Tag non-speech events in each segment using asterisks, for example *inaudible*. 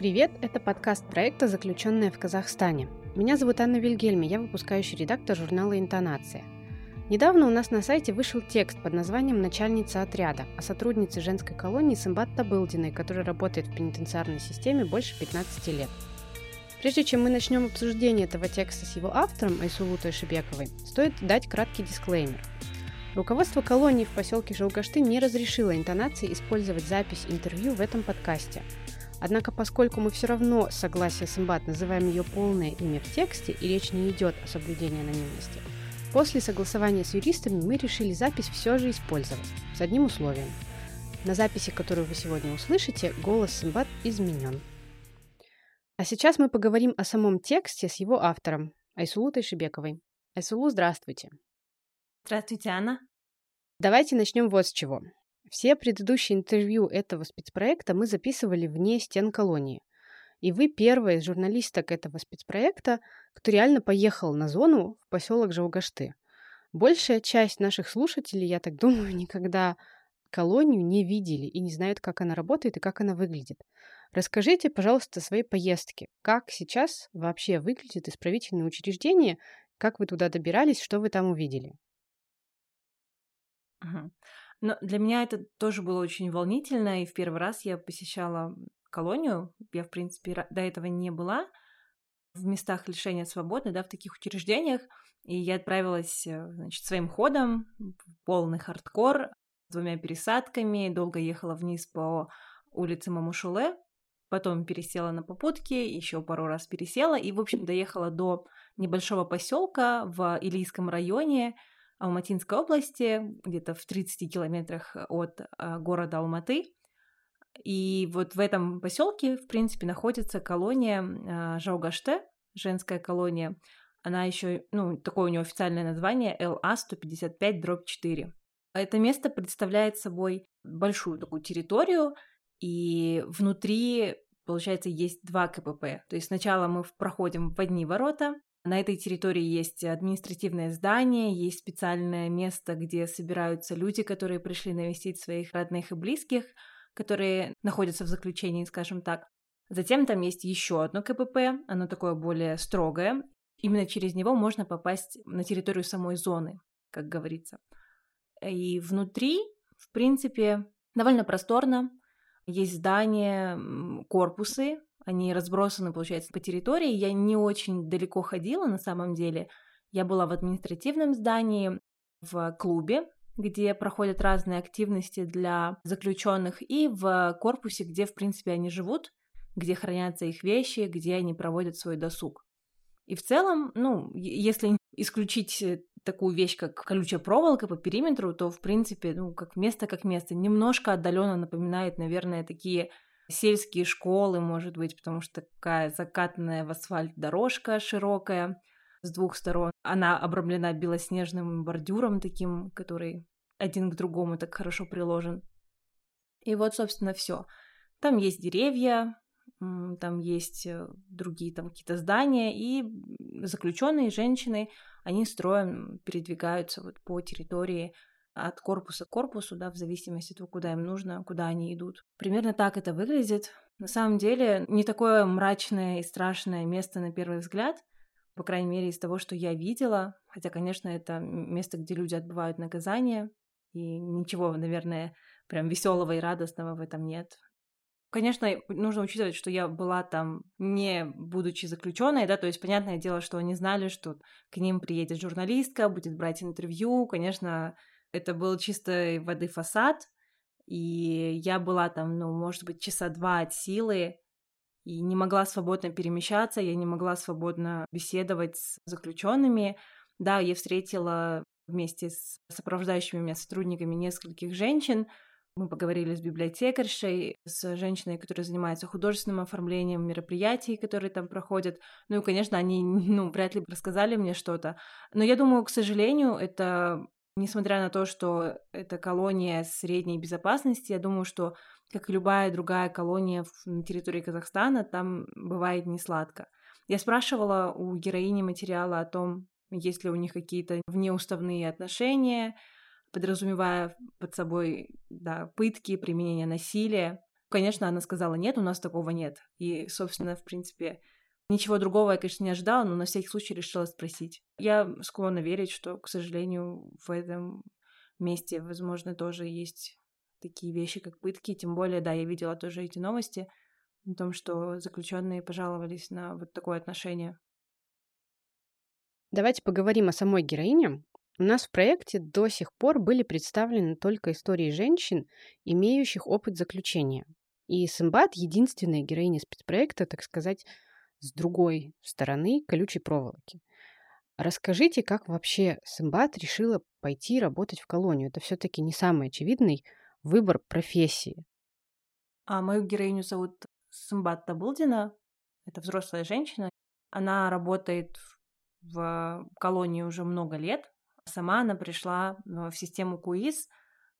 Привет, это подкаст проекта «Заключенная в Казахстане». Меня зовут Анна Вильгельми, я выпускающий редактор журнала «Интонация». Недавно у нас на сайте вышел текст под названием «Начальница отряда» о сотруднице женской колонии Сымбат Табылдиной, которая работает в пенитенциарной системе больше 15 лет. Прежде чем мы начнем обсуждение этого текста с его автором Айсулу Тойшибековой, стоит дать краткий дисклеймер. Руководство колонии в поселке Желгашты не разрешило интонации использовать запись интервью в этом подкасте – Однако, поскольку мы все равно согласие с имбат называем ее полное имя в тексте, и речь не идет о соблюдении анонимности, после согласования с юристами мы решили запись все же использовать, с одним условием. На записи, которую вы сегодня услышите, голос Симбат изменен. А сейчас мы поговорим о самом тексте с его автором, Айсулу Тайшибековой. Айсулу, здравствуйте. Здравствуйте, Анна. Давайте начнем вот с чего. Все предыдущие интервью этого спецпроекта мы записывали вне стен колонии. И вы первая из журналисток этого спецпроекта, кто реально поехал на зону в поселок Жаугашты. Большая часть наших слушателей, я так думаю, *laughs* никогда колонию не видели и не знают, как она работает и как она выглядит. Расскажите, пожалуйста, о своей поездке. Как сейчас вообще выглядит исправительное учреждение? Как вы туда добирались? Что вы там увидели? Угу. Но для меня это тоже было очень волнительно, и в первый раз я посещала колонию. Я, в принципе, до этого не была в местах лишения свободы, да, в таких учреждениях. И я отправилась, э, значит, своим ходом, полный хардкор, с двумя пересадками, долго ехала вниз по улице Мамушуле, потом пересела на попутки, еще пару раз пересела, и, в общем, доехала до небольшого поселка в Илийском районе, Алматинской области, где-то в 30 километрах от а, города Алматы. И вот в этом поселке, в принципе, находится колония а, Жаугаште, женская колония. Она еще, ну, такое у нее официальное название ЛА-155-4. Это место представляет собой большую такую территорию, и внутри, получается, есть два КПП. То есть сначала мы проходим в одни ворота, на этой территории есть административное здание, есть специальное место, где собираются люди, которые пришли навестить своих родных и близких, которые находятся в заключении, скажем так. Затем там есть еще одно КПП, оно такое более строгое. Именно через него можно попасть на территорию самой зоны, как говорится. И внутри, в принципе, довольно просторно. Есть здания, корпусы, они разбросаны, получается, по территории. Я не очень далеко ходила на самом деле. Я была в административном здании, в клубе, где проходят разные активности для заключенных, и в корпусе, где, в принципе, они живут, где хранятся их вещи, где они проводят свой досуг. И в целом, ну, если исключить э, такую вещь, как колючая проволока по периметру, то, в принципе, ну, как место, как место, немножко отдаленно напоминает, наверное, такие сельские школы, может быть, потому что такая закатанная в асфальт дорожка широкая с двух сторон. Она обрамлена белоснежным бордюром таким, который один к другому так хорошо приложен. И вот, собственно, все. Там есть деревья, там есть э, другие там какие-то здания, и заключенные женщины, они строем передвигаются вот по территории от корпуса к корпусу, да, в зависимости от того, куда им нужно, куда они идут. Примерно так это выглядит. На самом деле, не такое мрачное и страшное место на первый взгляд, по крайней мере, из того, что я видела. Хотя, конечно, это место, где люди отбывают наказание, и ничего, наверное, прям веселого и радостного в этом нет. Конечно, нужно учитывать, что я была там не будучи заключенной, да, то есть понятное дело, что они знали, что к ним приедет журналистка, будет брать интервью, конечно, это был чистой воды фасад, и я была там, ну, может быть, часа два от силы, и не могла свободно перемещаться, я не могла свободно беседовать с заключенными. Да, я встретила вместе с сопровождающими меня сотрудниками нескольких женщин. Мы поговорили с библиотекаршей, с женщиной, которая занимается художественным оформлением мероприятий, которые там проходят. Ну и, конечно, они, *laughs* ну, вряд ли рассказали мне что-то. Но я думаю, к сожалению, это Несмотря на то, что это колония средней безопасности, я думаю, что, как и любая другая колония на территории Казахстана, там бывает не сладко. Я спрашивала у героини материала о том, есть ли у них какие-то внеуставные отношения, подразумевая под собой да, пытки, применение насилия. Конечно, она сказала, нет, у нас такого нет. И, собственно, в принципе, ничего другого я, конечно, не ожидала, но на всякий случай решила спросить. Я склонна верить, что, к сожалению, в этом месте, возможно, тоже есть такие вещи, как пытки. Тем более, да, я видела тоже эти новости о том, что заключенные пожаловались на вот такое отношение. Давайте поговорим о самой героине. У нас в проекте до сих пор были представлены только истории женщин, имеющих опыт заключения. И Сымбат — единственная героиня спецпроекта, так сказать, с другой стороны колючей проволоки. Расскажите, как вообще Сымбат решила пойти работать в колонию? Это все-таки не самый очевидный выбор профессии. А мою героиню зовут Сымбат Табылдина. Это взрослая женщина. Она работает в колонии уже много лет. Сама она пришла в систему КУИС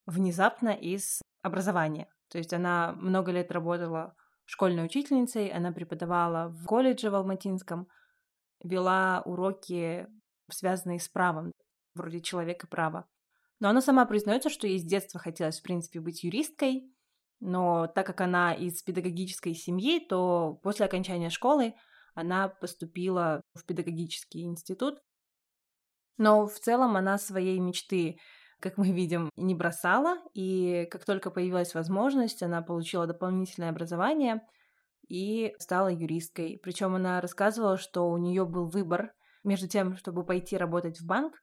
внезапно из образования. То есть она много лет работала школьной учительницей, она преподавала в колледже в Алматинском, вела уроки, связанные с правом, вроде человека права. Но она сама признается, что ей с детства хотелось, в принципе, быть юристкой, но так как она из педагогической семьи, то после окончания школы она поступила в педагогический институт. Но в целом она своей мечты, как мы видим, не бросала, и как только появилась возможность, она получила дополнительное образование и стала юристкой. Причем она рассказывала, что у нее был выбор между тем, чтобы пойти работать в банк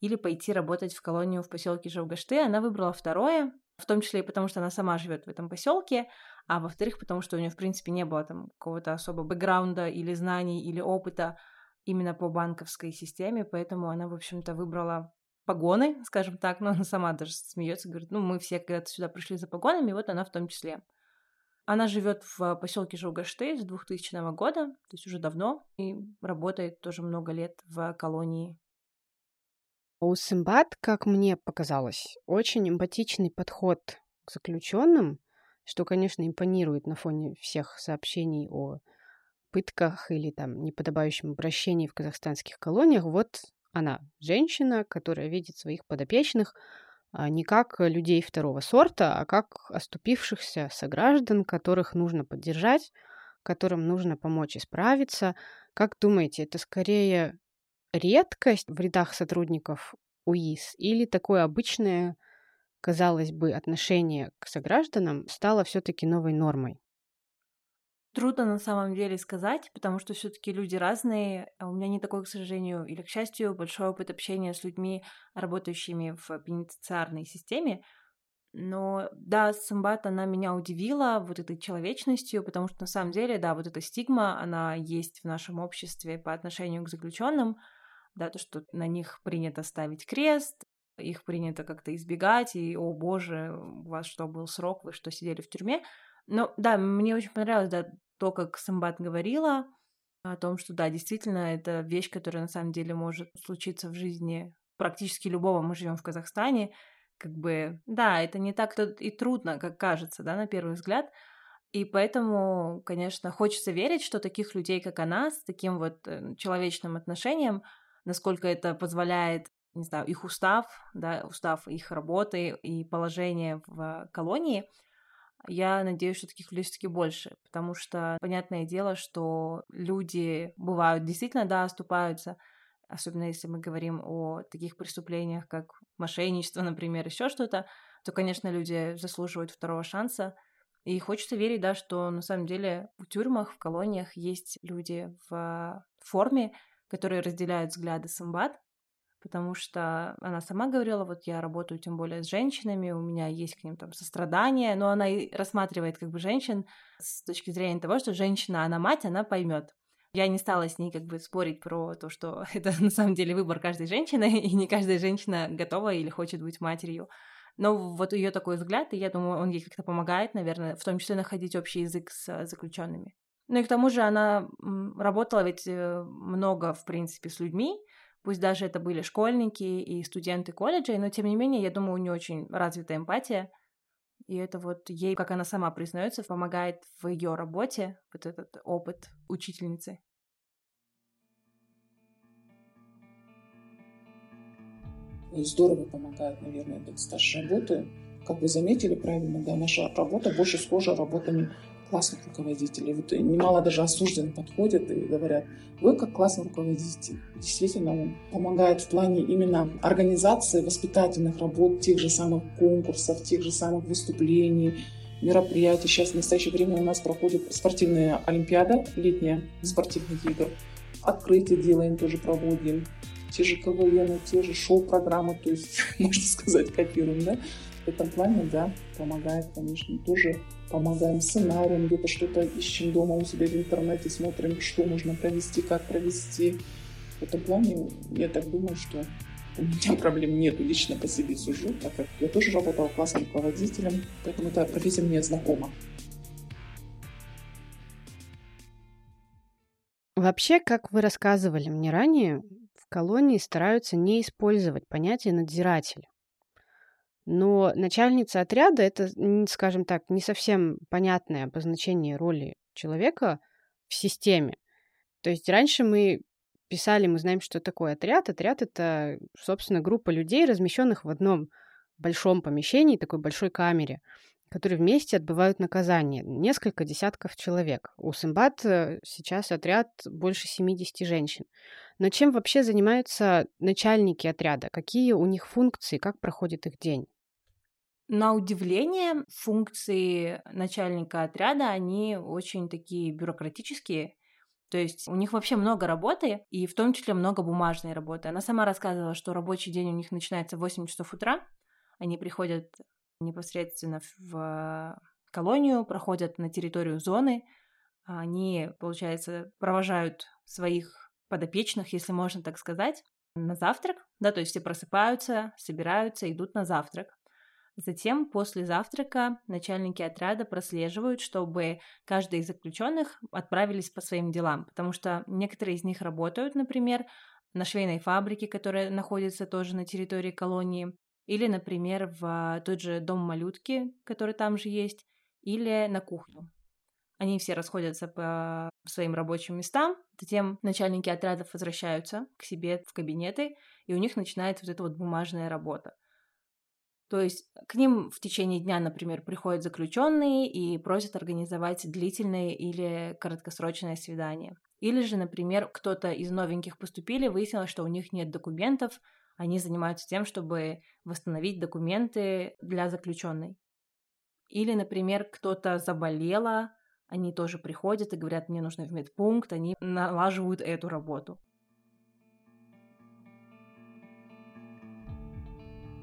или пойти работать в колонию в поселке Жавгашты. Она выбрала второе, в том числе и потому, что она сама живет в этом поселке, а во-вторых, потому что у нее, в принципе, не было там какого-то особого бэкграунда или знаний, или опыта именно по банковской системе, поэтому она, в общем-то, выбрала погоны, скажем так, но она сама даже смеется, говорит, ну, мы все когда-то сюда пришли за погонами, вот она в том числе. Она живет в поселке Жугашты с 2000 года, то есть уже давно, и работает тоже много лет в колонии у Симбад, как мне показалось, очень эмпатичный подход к заключенным, что, конечно, импонирует на фоне всех сообщений о пытках или там неподобающем обращении в казахстанских колониях. Вот она, женщина, которая видит своих подопечных а, не как людей второго сорта, а как оступившихся сограждан, которых нужно поддержать, которым нужно помочь исправиться. Как думаете, это скорее редкость в рядах сотрудников УИС или такое обычное, казалось бы, отношение к согражданам стало все-таки новой нормой? Трудно на самом деле сказать, потому что все-таки люди разные. А у меня не такой, к сожалению, или к счастью, большой опыт общения с людьми, работающими в пенитенциарной системе. Но да, Самбат, она меня удивила вот этой человечностью, потому что на самом деле, да, вот эта стигма, она есть в нашем обществе по отношению к заключенным да, то, что на них принято ставить крест, их принято как-то избегать, и, о боже, у вас что, был срок, вы что, сидели в тюрьме? Но да, мне очень понравилось, да, то, как Самбат говорила о том, что, да, действительно, это вещь, которая на самом деле может случиться в жизни практически любого. Мы живем в Казахстане, как бы, да, это не так и трудно, как кажется, да, на первый взгляд. И поэтому, конечно, хочется верить, что таких людей, как она, с таким вот э, человечным отношением, насколько это позволяет не знаю, их устав, да, устав их работы и положение в колонии, я надеюсь, что таких людей все-таки больше, потому что понятное дело, что люди бывают действительно, да, оступаются, особенно если мы говорим о таких преступлениях, как мошенничество, например, еще что-то, то, конечно, люди заслуживают второго шанса. И хочется верить, да, что на самом деле в тюрьмах, в колониях есть люди в форме, которые разделяют взгляды Самбат, потому что она сама говорила, вот я работаю тем более с женщинами, у меня есть к ним там сострадание, но она и рассматривает как бы женщин с точки зрения того, что женщина, она мать, она поймет. Я не стала с ней как бы спорить про то, что *laughs* это на самом деле выбор каждой женщины, *laughs* и не каждая женщина готова или хочет быть матерью. Но вот ее такой взгляд, и я думаю, он ей как-то помогает, наверное, в том числе находить общий язык с заключенными. Ну и к тому же она работала ведь э, много, в принципе, с людьми, пусть даже это были школьники и студенты колледжа, но тем не менее, я думаю, у нее очень развитая эмпатия, и это вот ей, как она сама признается, помогает в ее работе, вот этот опыт учительницы. Здорово помогает, наверное, этот стаж работы, как вы заметили правильно, да, наша работа больше схожа работами классных руководителей. Вот немало даже осужденных подходят и говорят, вы как классный руководитель. Действительно, он помогает в плане именно организации воспитательных работ, тех же самых конкурсов, тех же самых выступлений, мероприятий. Сейчас в настоящее время у нас проходит спортивная олимпиада, летняя спортивных игр. Открытие делаем, тоже проводим. Те же КВН, те же шоу-программы, то есть, *laughs* можно сказать, копируем, да. Этом плане, да, помогает, конечно, тоже помогаем сценарием, где-то что-то ищем дома у себя в интернете, смотрим, что можно провести, как провести. В этом плане я так думаю, что у меня проблем нет, лично по себе сужу, так как я тоже работала классным руководителем, поэтому эта профессия мне знакома. Вообще, как вы рассказывали мне ранее, в колонии стараются не использовать понятие надзиратель. Но начальница отряда это, скажем так, не совсем понятное обозначение роли человека в системе. То есть раньше мы писали, мы знаем, что такое отряд. Отряд это, собственно, группа людей, размещенных в одном большом помещении, такой большой камере, которые вместе отбывают наказание. Несколько десятков человек. У Сымбат э, сейчас отряд больше 70 женщин. Но чем вообще занимаются начальники отряда? Какие у них функции? Как проходит их день? На удивление, функции начальника отряда, они очень такие бюрократические. То есть у них вообще много работы, и в том числе много бумажной работы. Она сама рассказывала, что рабочий день у них начинается в 8 часов утра. Они приходят непосредственно в колонию, проходят на территорию зоны. Они, получается, провожают своих подопечных, если можно так сказать, на завтрак. Да, то есть все просыпаются, собираются, идут на завтрак. Затем, после завтрака, начальники отряда прослеживают, чтобы каждый из заключенных отправились по своим делам, потому что некоторые из них работают, например, на швейной фабрике, которая находится тоже на территории колонии, или, например, в тот же дом малютки, который там же есть, или на кухню. Они все расходятся по своим рабочим местам, затем начальники отрядов возвращаются к себе в кабинеты, и у них начинается вот эта вот бумажная работа. То есть к ним в течение дня, например, приходят заключенные и просят организовать длительное или краткосрочное свидание. Или же, например, кто-то из новеньких поступили, выяснилось, что у них нет документов, они занимаются тем, чтобы восстановить документы для заключенной. Или, например, кто-то заболела, они тоже приходят и говорят, мне нужно в медпункт, они налаживают эту работу.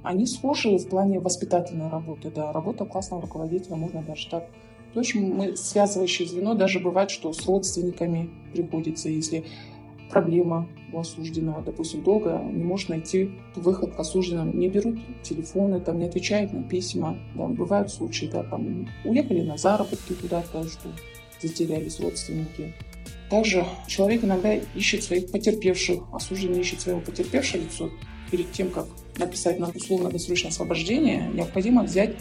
Они схожи в плане воспитательной работы, да, работа классного руководителя, можно даже так. В общем, мы связывающее звено, даже бывает, что с родственниками приходится, если проблема у осужденного, допустим, долго не может найти выход к осужденным, не берут телефоны, там, не отвечают на письма. Да, бывают случаи, да, там, уехали на заработки куда-то, что затерялись родственники. Также человек иногда ищет своих потерпевших, осужденный ищет своего потерпевшего лицо перед тем, как написать на условно-досрочное освобождение, необходимо взять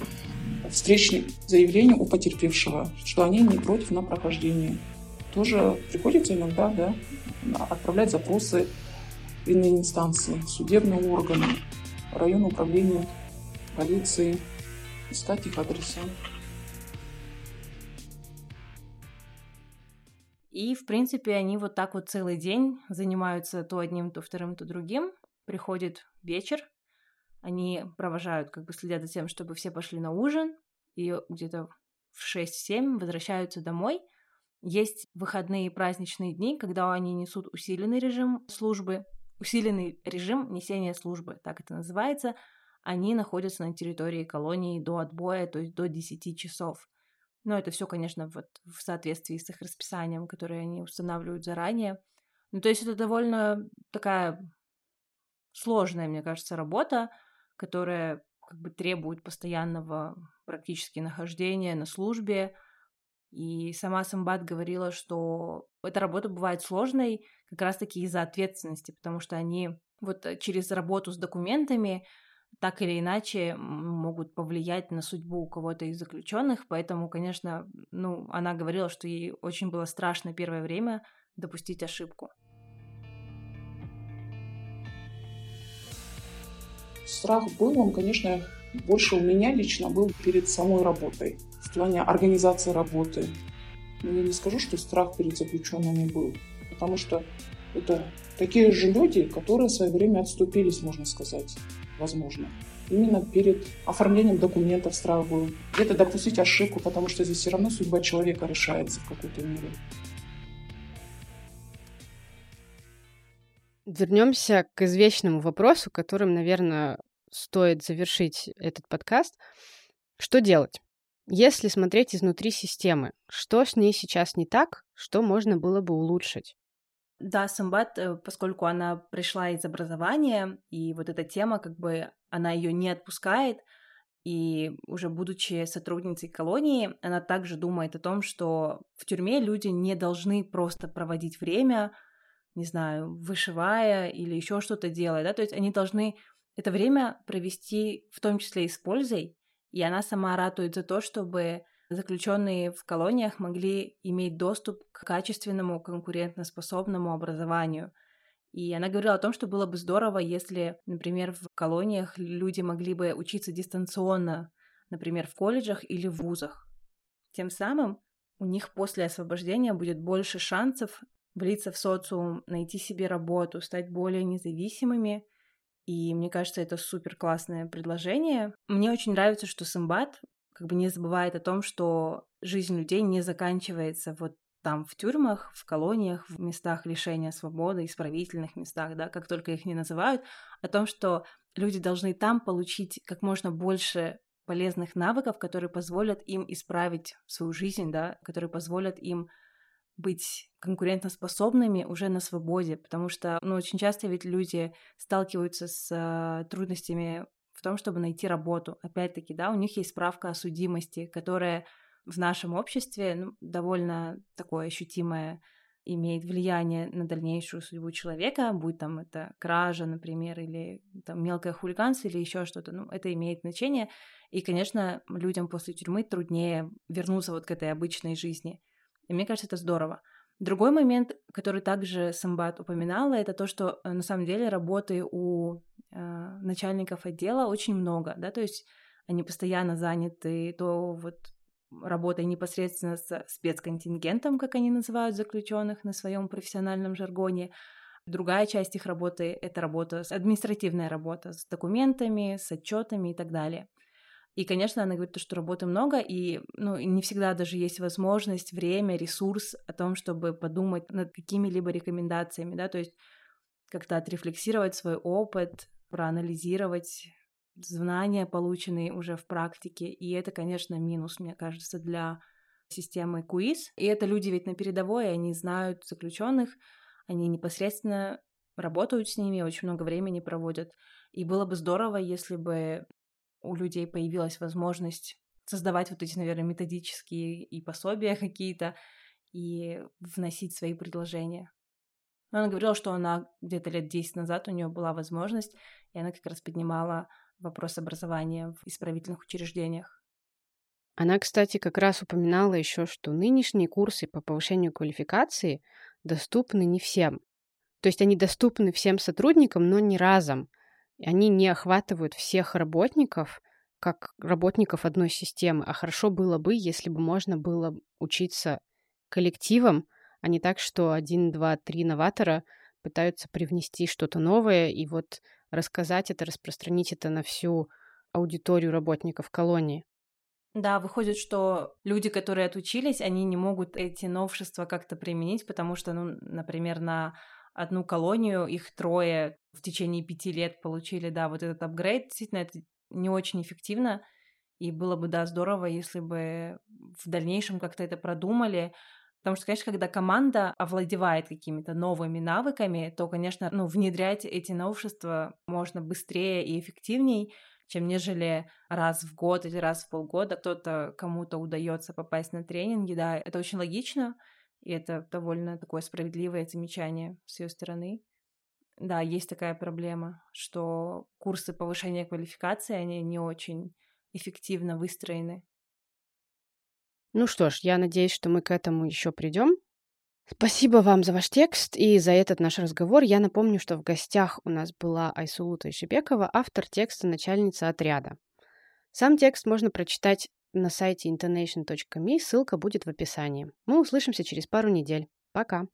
встречное заявление у потерпевшего, что они не против на прохождение. Тоже приходится иногда да, отправлять запросы в иные инстанции, судебные органы, районное управление полиции, искать их адреса. И, в принципе, они вот так вот целый день занимаются то одним, то вторым, то другим. Приходит вечер, они провожают, как бы следят за тем, чтобы все пошли на ужин, и где-то в 6-7 возвращаются домой. Есть выходные и праздничные дни, когда они несут усиленный режим службы, усиленный режим несения службы, так это называется. Они находятся на территории колонии до отбоя, то есть до 10 часов. Но это все, конечно, вот в соответствии с их расписанием, которое они устанавливают заранее. Ну, то есть это довольно такая сложная, мне кажется, работа, которая как бы требует постоянного практически нахождения на службе. И сама Самбат говорила, что эта работа бывает сложной как раз-таки из-за ответственности, потому что они вот э, через работу с документами так или иначе могут повлиять на судьбу у кого-то из заключенных, поэтому, конечно, ну, она говорила, что ей очень было страшно первое время допустить ошибку. Страх был, он, конечно, больше у меня лично был перед самой работой, в плане организации работы. Но я не скажу, что страх перед заключенными был, потому что это такие же люди, которые в свое время отступились, можно сказать, возможно. Именно перед оформлением документов страх был. Где-то допустить ошибку, потому что здесь все равно судьба человека решается в какой-то мере. Вернемся к извечному вопросу, которым, наверное, стоит завершить этот подкаст. Что делать? Если смотреть изнутри системы, что с ней сейчас не так, что можно было бы улучшить? Да, Самбат, э, поскольку она пришла из образования, и вот эта тема, как бы, она ее не отпускает, и уже будучи сотрудницей колонии, она также думает о том, что в тюрьме люди не должны просто проводить время, не знаю, вышивая или еще что-то делая, да, то есть они должны это время провести в том числе и с пользой, и она сама ратует за то, чтобы заключенные в колониях могли иметь доступ к качественному конкурентоспособному образованию. И она говорила о том, что было бы здорово, если, например, в колониях люди могли бы учиться дистанционно, например, в колледжах или в вузах. Тем самым у них после освобождения будет больше шансов влиться в социум, найти себе работу, стать более независимыми. И мне кажется, это супер классное предложение. Мне очень нравится, что Сымбат как бы не забывает о том, что жизнь людей не заканчивается вот там в тюрьмах, в колониях, в местах лишения свободы, исправительных местах, да, как только их не называют, о том, что люди должны там получить как можно больше полезных навыков, которые позволят им исправить свою жизнь, да, которые позволят им быть конкурентоспособными уже на свободе, потому что, ну, очень часто ведь люди сталкиваются с э, трудностями в том, чтобы найти работу. Опять-таки, да, у них есть справка о судимости, которая в нашем обществе ну, довольно такое ощутимое имеет влияние на дальнейшую судьбу человека, будь там это кража, например, или там мелкое хулиганство или еще что-то, ну, это имеет значение. И, конечно, людям после тюрьмы труднее вернуться вот к этой обычной жизни. И мне кажется, это здорово. Другой момент, который также Самбат упоминала, это то, что э, на самом деле работы у э, начальников отдела очень много, да, то есть они постоянно заняты то вот работой непосредственно с спецконтингентом, как они называют заключенных на своем профессиональном жаргоне. Другая часть их работы — это работа, административная работа с документами, с отчетами и так далее. И, конечно, она говорит, что работы много, и ну, не всегда даже есть возможность, время, ресурс о том, чтобы подумать над какими-либо рекомендациями, да, то есть как-то отрефлексировать свой опыт, проанализировать знания, полученные уже в практике. И это, конечно, минус, мне кажется, для системы КУИС. И это люди ведь на передовой, они знают заключенных, они непосредственно работают с ними, очень много времени проводят. И было бы здорово, если бы у людей появилась возможность создавать вот эти, наверное, методические и пособия какие-то и вносить свои предложения. Но она говорила, что она где-то лет 10 назад у нее была возможность, и она как раз поднимала вопрос образования в исправительных учреждениях. Она, кстати, как раз упоминала еще, что нынешние курсы по повышению квалификации доступны не всем. То есть они доступны всем сотрудникам, но не разом они не охватывают всех работников, как работников одной системы. А хорошо было бы, если бы можно было учиться коллективом, а не так, что один, два, три новатора пытаются привнести что-то новое и вот рассказать это, распространить это на всю аудиторию работников колонии. Да, выходит, что люди, которые отучились, они не могут эти новшества как-то применить, потому что, ну, например, на одну колонию, их трое в течение пяти лет получили, да, вот этот апгрейд. Действительно, это не очень эффективно, и было бы, да, здорово, если бы в дальнейшем как-то это продумали, Потому что, конечно, когда команда овладевает какими-то новыми навыками, то, конечно, ну, внедрять эти новшества можно быстрее и эффективней, чем нежели раз в год или раз в полгода кто-то кому-то удается попасть на тренинги. Да, это очень логично, и это довольно такое справедливое замечание с ее стороны. Да, есть такая проблема, что курсы повышения квалификации, они не очень эффективно выстроены. Ну что ж, я надеюсь, что мы к этому еще придем. Спасибо вам за ваш текст и за этот наш разговор. Я напомню, что в гостях у нас была Айсулута Ишибекова, автор текста «Начальница отряда». Сам текст можно прочитать на сайте intonation.me, ссылка будет в описании. Мы услышимся через пару недель. Пока!